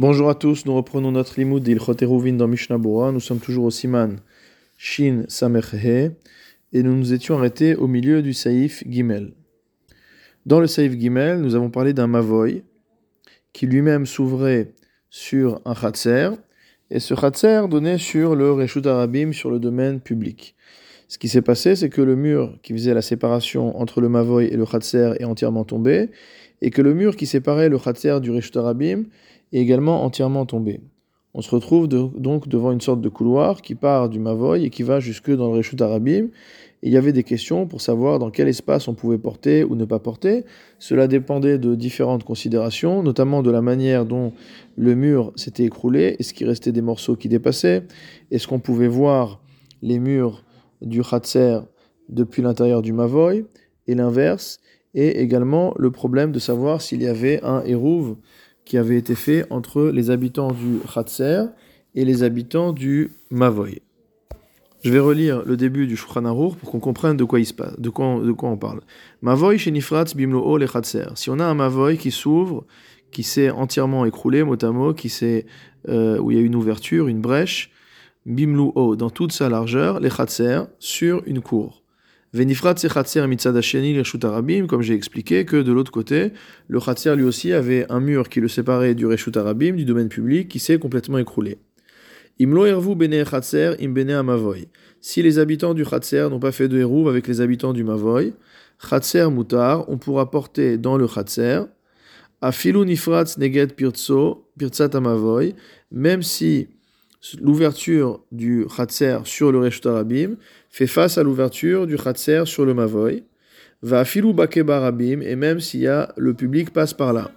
Bonjour à tous, nous reprenons notre limoud d'Ilchot Eruvin dans Mishnah. Nous sommes toujours au Siman Shin Samerhe et nous nous étions arrêtés au milieu du Saïf Gimel. Dans le Saïf Gimel, nous avons parlé d'un Mavoy qui lui-même s'ouvrait sur un Khatser et ce Khatser donnait sur le Reshut Arabim, sur le domaine public. Ce qui s'est passé, c'est que le mur qui faisait la séparation entre le Mavoy et le Khatser est entièrement tombé et que le mur qui séparait le Khatser du Reshut Arabim est également entièrement tombé. On se retrouve donc devant une sorte de couloir qui part du Mavoy et qui va jusque dans le Reshut Arabim. Et il y avait des questions pour savoir dans quel espace on pouvait porter ou ne pas porter. Cela dépendait de différentes considérations, notamment de la manière dont le mur s'était écroulé, est-ce qu'il restait des morceaux qui dépassaient, est-ce qu'on pouvait voir les murs du Khatser depuis l'intérieur du Mavoy, et l'inverse, et également le problème de savoir s'il y avait un Hérouv qui avait été fait entre les habitants du Khatser et les habitants du Mavoy. Je vais relire le début du Shulchan pour qu'on comprenne de quoi il se passe, de quoi, de quoi on parle. Mavoy chez Nifratz bimlo'o le Khatser. Si on a un Mavoy qui s'ouvre, qui s'est entièrement écroulé, mot à mot, qui s'est, euh, où il y a une ouverture, une brèche, bimlo'o, dans toute sa largeur, les Khatser, sur une cour. Comme j'ai expliqué, que de l'autre côté, le Khatser lui aussi avait un mur qui le séparait du Reshut Arabim, du domaine public, qui s'est complètement écroulé. Imlo Ervu Bene Khatser Im Bene Amavoy. Si les habitants du Khatser n'ont pas fait de Hérouv avec les habitants du Mavoy, Khatser Mutar, on pourra porter dans le Khatser, Afilu Nifratz Neged Pirtso, Pirtsat Amavoy, même si l'ouverture du Khatser sur le Reshut Arabim fait face à l'ouverture du Khatser sur le Mavoy. Va filou barabim, et même s'il y le public passe par là.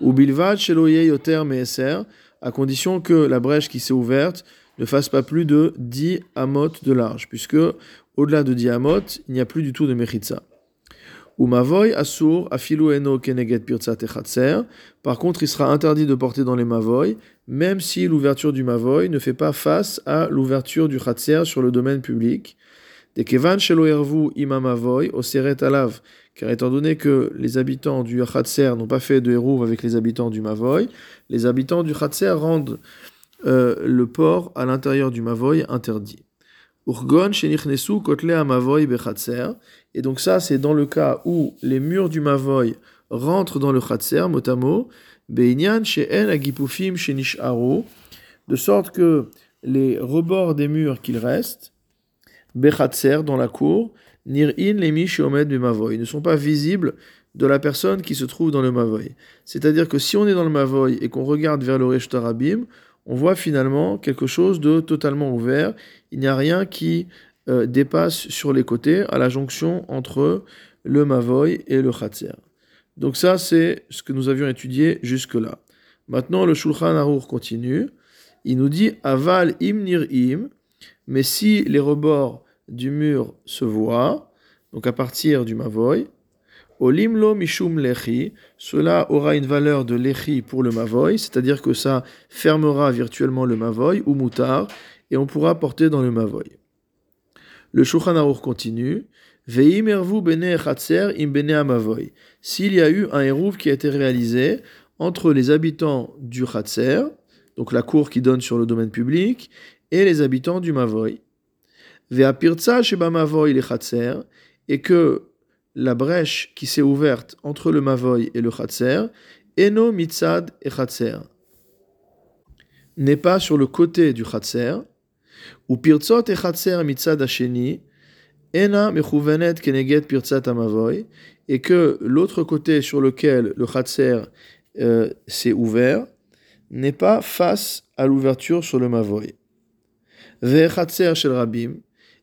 Ou bilvad sheloye yoter meeser, à condition que la brèche qui s'est ouverte ne fasse pas plus de 10 amot de large, puisque au-delà de 10 amot, il n'y a plus du tout de mechitza. Par contre, il sera interdit de porter dans les mavoy, même si l'ouverture du mavoy ne fait pas face à l'ouverture du chatser sur le domaine public. Car étant donné que les habitants du Khatser n'ont pas fait de hérouv avec les habitants du Mavoy, les habitants du Khatser rendent euh, le port à l'intérieur du Mavoy interdit. Et donc ça, c'est dans le cas où les murs du Mavoy rentrent dans le Khatser, mot à mot, de sorte que les rebords des murs qu'il reste, bechatser, dans la cour, nir'in lemi sheomed mavoy, ne sont pas visibles de la personne qui se trouve dans le Mavoy. C'est-à-dire que si on est dans le Mavoy et qu'on regarde vers le Resh Tarabim, on voit finalement quelque chose de totalement ouvert. Il n'y a rien qui euh, dépasse sur les côtés à la jonction entre le Mavoy et le Khatser. Donc ça, c'est ce que nous avions étudié jusque-là. Maintenant, le Shulchan Aruch continue. Il nous dit Aval im nir im, mais si les rebords du mur se voient, donc à partir du Mavoy, Olimlo mishum lechi, cela aura une valeur de lechi pour le mavoy, c'est-à-dire que ça fermera virtuellement le mavoy ou mutar, et on pourra porter dans le mavoy. Le Shulchan continue. Veim ervu bene im bene amavoy. S'il y a eu un eruv qui a été réalisé entre les habitants du Khatser, donc la cour qui donne sur le domaine public, et les habitants du Mavoy. Ve'apirtza sheba Mavoy le Khatser, et que la brèche qui s'est ouverte entre le Mavoy et le Khatser, eno mitzad et Khatser, n'est pas sur le côté du Khatser, ou pirtzot et Khatser mitzad asheni, ena mechuvenet keneget pirtzat amavoy, et que l'autre côté sur lequel le Khatser euh, s'est ouvert n'est pas face à l'ouverture sur le Mavoy. Ve Khatser shel Rabim,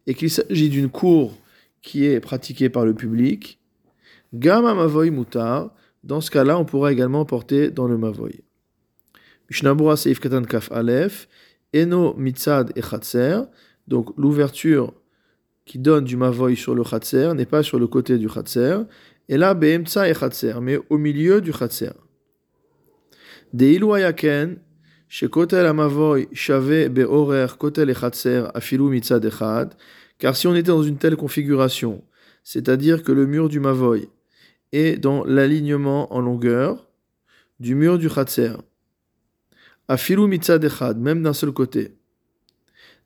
et qu'il s'agit d'une cour qui est pratiqué par le public, Gama Mavoy Mutar, dans ce cas-là, on pourra également porter dans le Mavoy. Mishnabura Seif Katan Kaf Aleph, Eno Mitzad et donc l'ouverture qui donne du Mavoy sur le Khatser n'est pas sur le côté du Khatser, et là Behemtsa et mais au milieu du Khatser. De Iluayaken, chez Kotel Amavoy, Shave Beorer Kotel et Khatser, Afilu Mitzad Echad, car si on était dans une telle configuration, c'est-à-dire que le mur du Mavoy est dans l'alignement en longueur du mur du Khatser, Afilu mitzad echad, même d'un seul côté.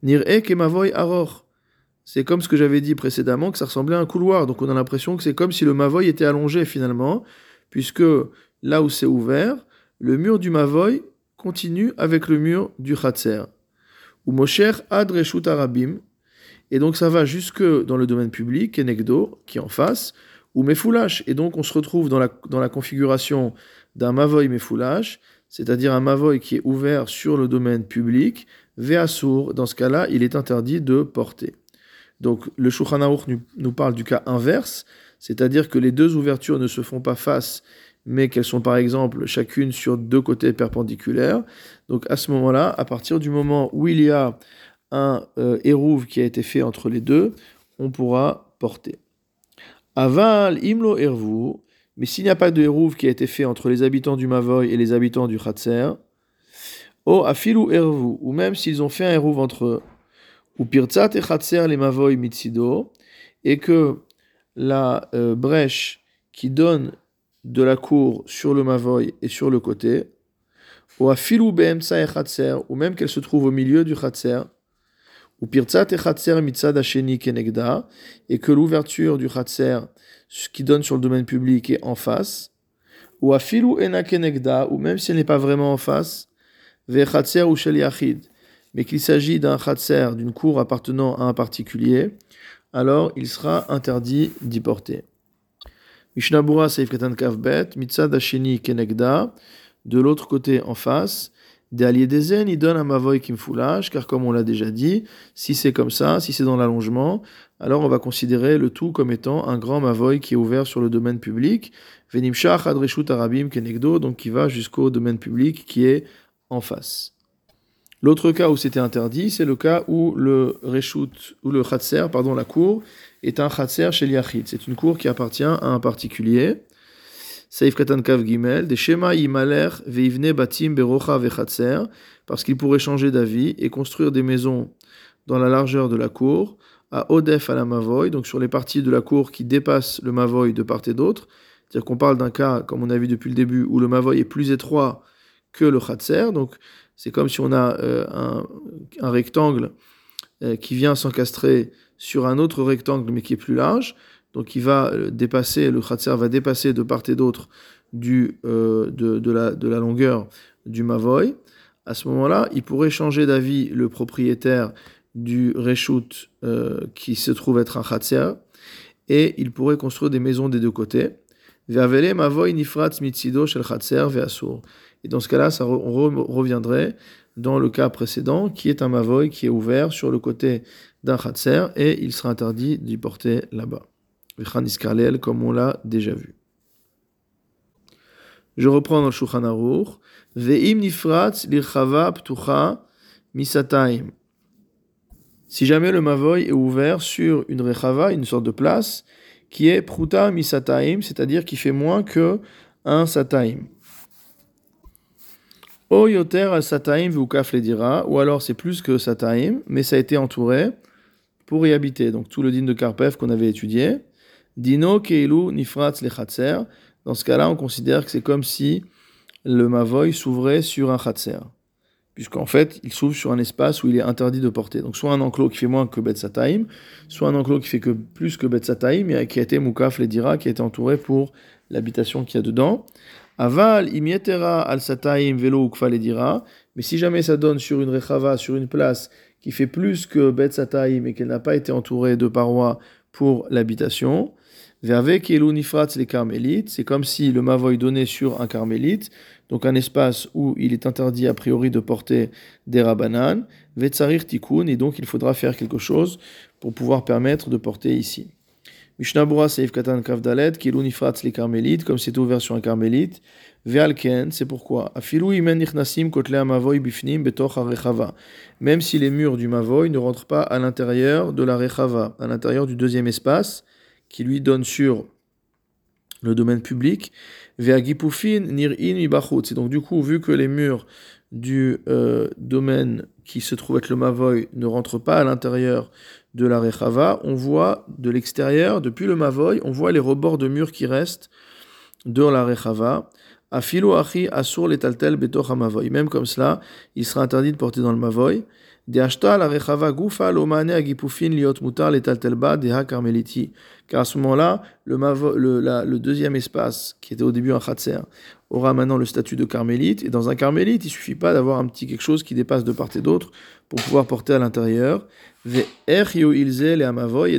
Nir'e kemavoy aror. C'est comme ce que j'avais dit précédemment, que ça ressemblait à un couloir. Donc on a l'impression que c'est comme si le mavoy était allongé finalement, puisque là où c'est ouvert, le mur du mavoy continue avec le mur du Khatser. Ou Mosher ad arabim. Et donc ça va jusque dans le domaine public, Enegdo, qui est en face, ou Mefoulash. Et donc on se retrouve dans la, dans la configuration d'un Mavoy Mefoulash, c'est-à-dire un Mavoy qui est ouvert sur le domaine public, Veasour. Dans ce cas-là, il est interdit de porter. Donc le Shulchan nous parle du cas inverse, c'est-à-dire que les deux ouvertures ne se font pas face, mais qu'elles sont par exemple chacune sur deux côtés perpendiculaires. Donc à ce moment-là, à partir du moment où il y a un euh, qui a été fait entre les deux, on pourra porter. Aval imlo ervu, mais s'il n'y a pas de hérouv qui a été fait entre les habitants du Mavoy et les habitants du Khatser, o afilu ervu, ou même s'ils ont fait un hérouv entre eux, ou pirtzat et Khatser les Mavoy mitsido, et que la euh, brèche qui donne de la cour sur le Mavoy et sur le côté, ou afilu beemsa et Khatser, ou même qu'elle se trouve au milieu du Khatser, ou et kenegda, et que l'ouverture du Khatser qui donne sur le domaine public est en face, ou afilu ena kenegda, ou même si elle n'est pas vraiment en face, ve ou shel yachid, mais qu'il s'agit d'un Khatser, d'une cour appartenant à un particulier, alors il sera interdit d'y porter. Mishnabura Seif Katan Kavbet, Mitzad Asheni Kenegda, de l'autre côté en face, il donne un mavoy qui foulage, car comme on l'a déjà dit, si c'est comme ça, si c'est dans l'allongement, alors on va considérer le tout comme étant un grand mavoy qui est ouvert sur le domaine public, venimshach adreshut arabim kenegdo, donc qui va jusqu'au domaine public qui est en face. L'autre cas où c'était interdit, c'est le cas où le reshut, ou le khatser, pardon, la cour, est un khatser chez l'yachid. C'est une cour qui appartient à un particulier. Saif Katan Kav Gimel, des schémas Yimaler Veivne Batim Berocha Vechatser, parce qu'il pourrait changer d'avis et construire des maisons dans la largeur de la cour, à Odef à la Mavoy, donc sur les parties de la cour qui dépassent le Mavoy de part et d'autre. C'est-à-dire qu'on parle d'un cas, comme on a vu depuis le début, où le Mavoy est plus étroit que le Khatser, donc c'est comme si on a euh, un, rectangle euh, qui vient s'encastrer sur un autre rectangle mais qui est plus large donc il va euh, dépasser, le khatser va dépasser de part et d'autre euh, de, la, longueur du mavoy. À ce moment-là, il pourrait changer d'avis le propriétaire du reshut euh, qui se trouve être un khatser et il pourrait construire des maisons des deux côtés. Et dans ce cas-là, ça reviendrait dans le cas précédent, qui est un mavoy qui est ouvert sur le côté d'un khatser et il sera interdit d'y porter là-bas comme on l'a déjà vu. Je reprends dans le Shulchan Aruch. Ve'im l'irchava misataim. Si jamais le mavoy est ouvert sur une rechava, une sorte de place, qui est pruta misataim, c'est-à-dire qui fait moins que un sataim. O sataim v'ukaf dira, ou alors c'est plus que sataim, mais ça a été entouré pour y habiter. Donc tout le din de Karpef qu'on avait étudié. Dino keilu nifratz lechatzer. Dans ce cas-là, on considère que c'est comme si le mavoy s'ouvrait sur un khatser. Puisqu'en fait, il s'ouvre sur un espace où il est interdit de porter. Donc, soit un enclos qui fait moins que Betsataim, soit un enclos qui fait que plus que Betsataim, et qui a été Moukaf Ledira, qui a été entouré pour l'habitation qu'il y a dedans. Aval, imietera al sataim velo ukfa ledira. Mais si jamais ça donne sur une rechava, sur une place qui fait plus que Betsataim et qu'elle n'a pas été entourée de parois pour l'habitation, c'est comme si le mavoy donnait sur un carmélite, donc un espace où il est interdit a priori de porter des rabanan, vetsarir tikkun, et donc il faudra faire quelque chose pour pouvoir permettre de porter ici. Mishnabura Seif Katan Kavdalet, Kilou Nifratz les carmélites, comme c'est ouvert sur un carmélite, Vealken, c'est pourquoi. Afilou Imen Mavoy Bifnim Betoch Rechava. Même si les murs du Mavoy ne rentrent pas à l'intérieur de la Rechava, à l'intérieur du deuxième espace, qui lui donne sur le domaine public, C'est donc du coup, vu que les murs du euh, domaine qui se trouve être le Mavoy ne rentrent pas à l'intérieur de la Rechava, on voit de l'extérieur, depuis le Mavoy, on voit les rebords de murs qui restent de la Rechava. Afilo achi asur letaltel betoch mavoy. Même comme cela, il sera interdit de porter dans le mavoy. Car à ce moment-là, le, le, le, deuxième espace, qui était au début un khatser, aura maintenant le statut de carmélite. Et dans un carmélite, il suffit pas d'avoir un petit quelque chose qui dépasse de part et d'autre pour pouvoir porter à l'intérieur. Et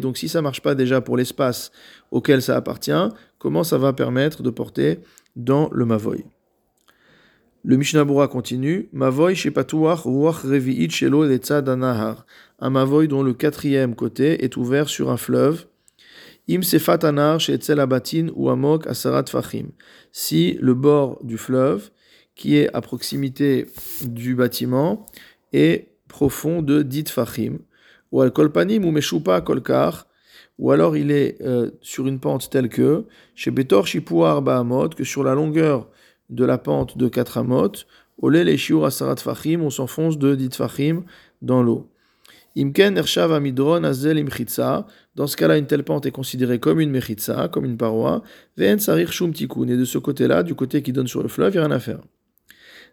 donc, si ça marche pas déjà pour l'espace auquel ça appartient, comment ça va permettre de porter dans le Mavoy? Le Mishnah continue. Mavoy shepatuach ruach revi'it shelo danahar. Un Mavoy dont le quatrième côté est ouvert sur un fleuve. Im sefat anar she'etzel abatin ou amok asarat fachim. Si le bord du fleuve, qui est à proximité du bâtiment, est profond de dit fachim. Ou al kolpanim ou meshupa kolkar ou alors il est euh, sur une pente telle que, chez Betor Shipuar Bahamot, que sur la longueur de la pente de 4 amot, Olé les Fachim, on s'enfonce de dit Fachim dans l'eau. Imken Ershav Amidron Azel dans ce cas-là, une telle pente est considérée comme une Mechitza, comme une paroi, Sarir Shum et de ce côté-là, du côté qui donne sur le fleuve, il n'y a rien à faire.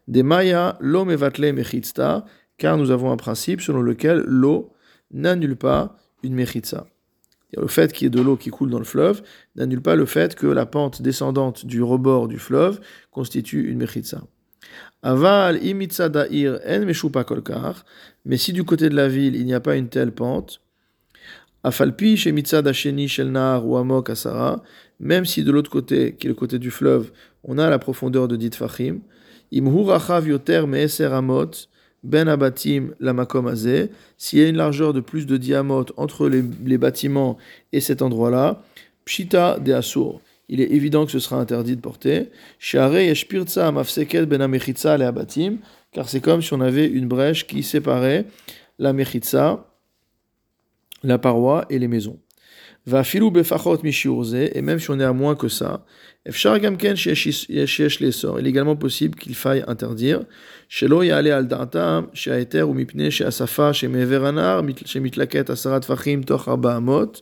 Des Maya, l'eau mevatle Mechitza, car nous avons un principe selon lequel l'eau n'annule pas une Mechitza le fait qu'il y ait de l'eau qui coule dans le fleuve n'annule pas le fait que la pente descendante du rebord du fleuve constitue une mechitza. Aval da'ir en kolkar, mais si du côté de la ville il n'y a pas une telle pente, afalpi shemitza dasheni shel nar ou amok asara, même si de l'autre côté, qui est le côté du fleuve, on a la profondeur de dit fachim, imhu yoter amot, ben abatim la makom s'il y a une largeur de plus de diamètre entre les, bâtiments et cet endroit-là, pshita de asur. Il est évident que ce sera interdit de porter. ben car c'est comme si on avait une brèche qui séparait la mechitza, la paroi et les maisons. Va filou befachot et même si on est à moins que ça, il est également possible qu'il faille interdire. Shelo yale al da'atam, she'aeter ou mipne she'asafa she'meveranar, she'mitlaket asarat fachim toch amot,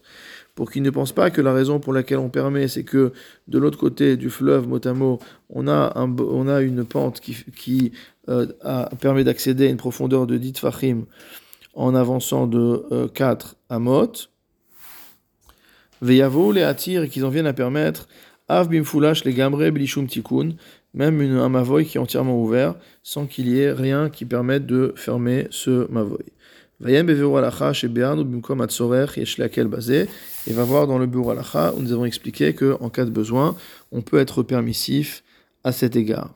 pour qu'il ne pense pas que la raison pour laquelle on permet, c'est que de l'autre côté du fleuve Motamo, on a, un, on a une pente qui, qui euh, permet d'accéder à une profondeur de 10 fachim en avançant de euh, 4 amot. Veyavo les attire et qu'ils en viennent à permettre Av bimfulash les gamre blishum tikun, même une, un mavoy qui est entièrement ouvert, sans qu'il y ait rien qui permette de fermer ce mavoy. Vayem beveru alacha chez Be'an ou bimkom atzorer yesh lakel basé, et va voir dans le bureau alacha où nous avons expliqué qu'en cas de besoin, on peut être permissif à cet égard.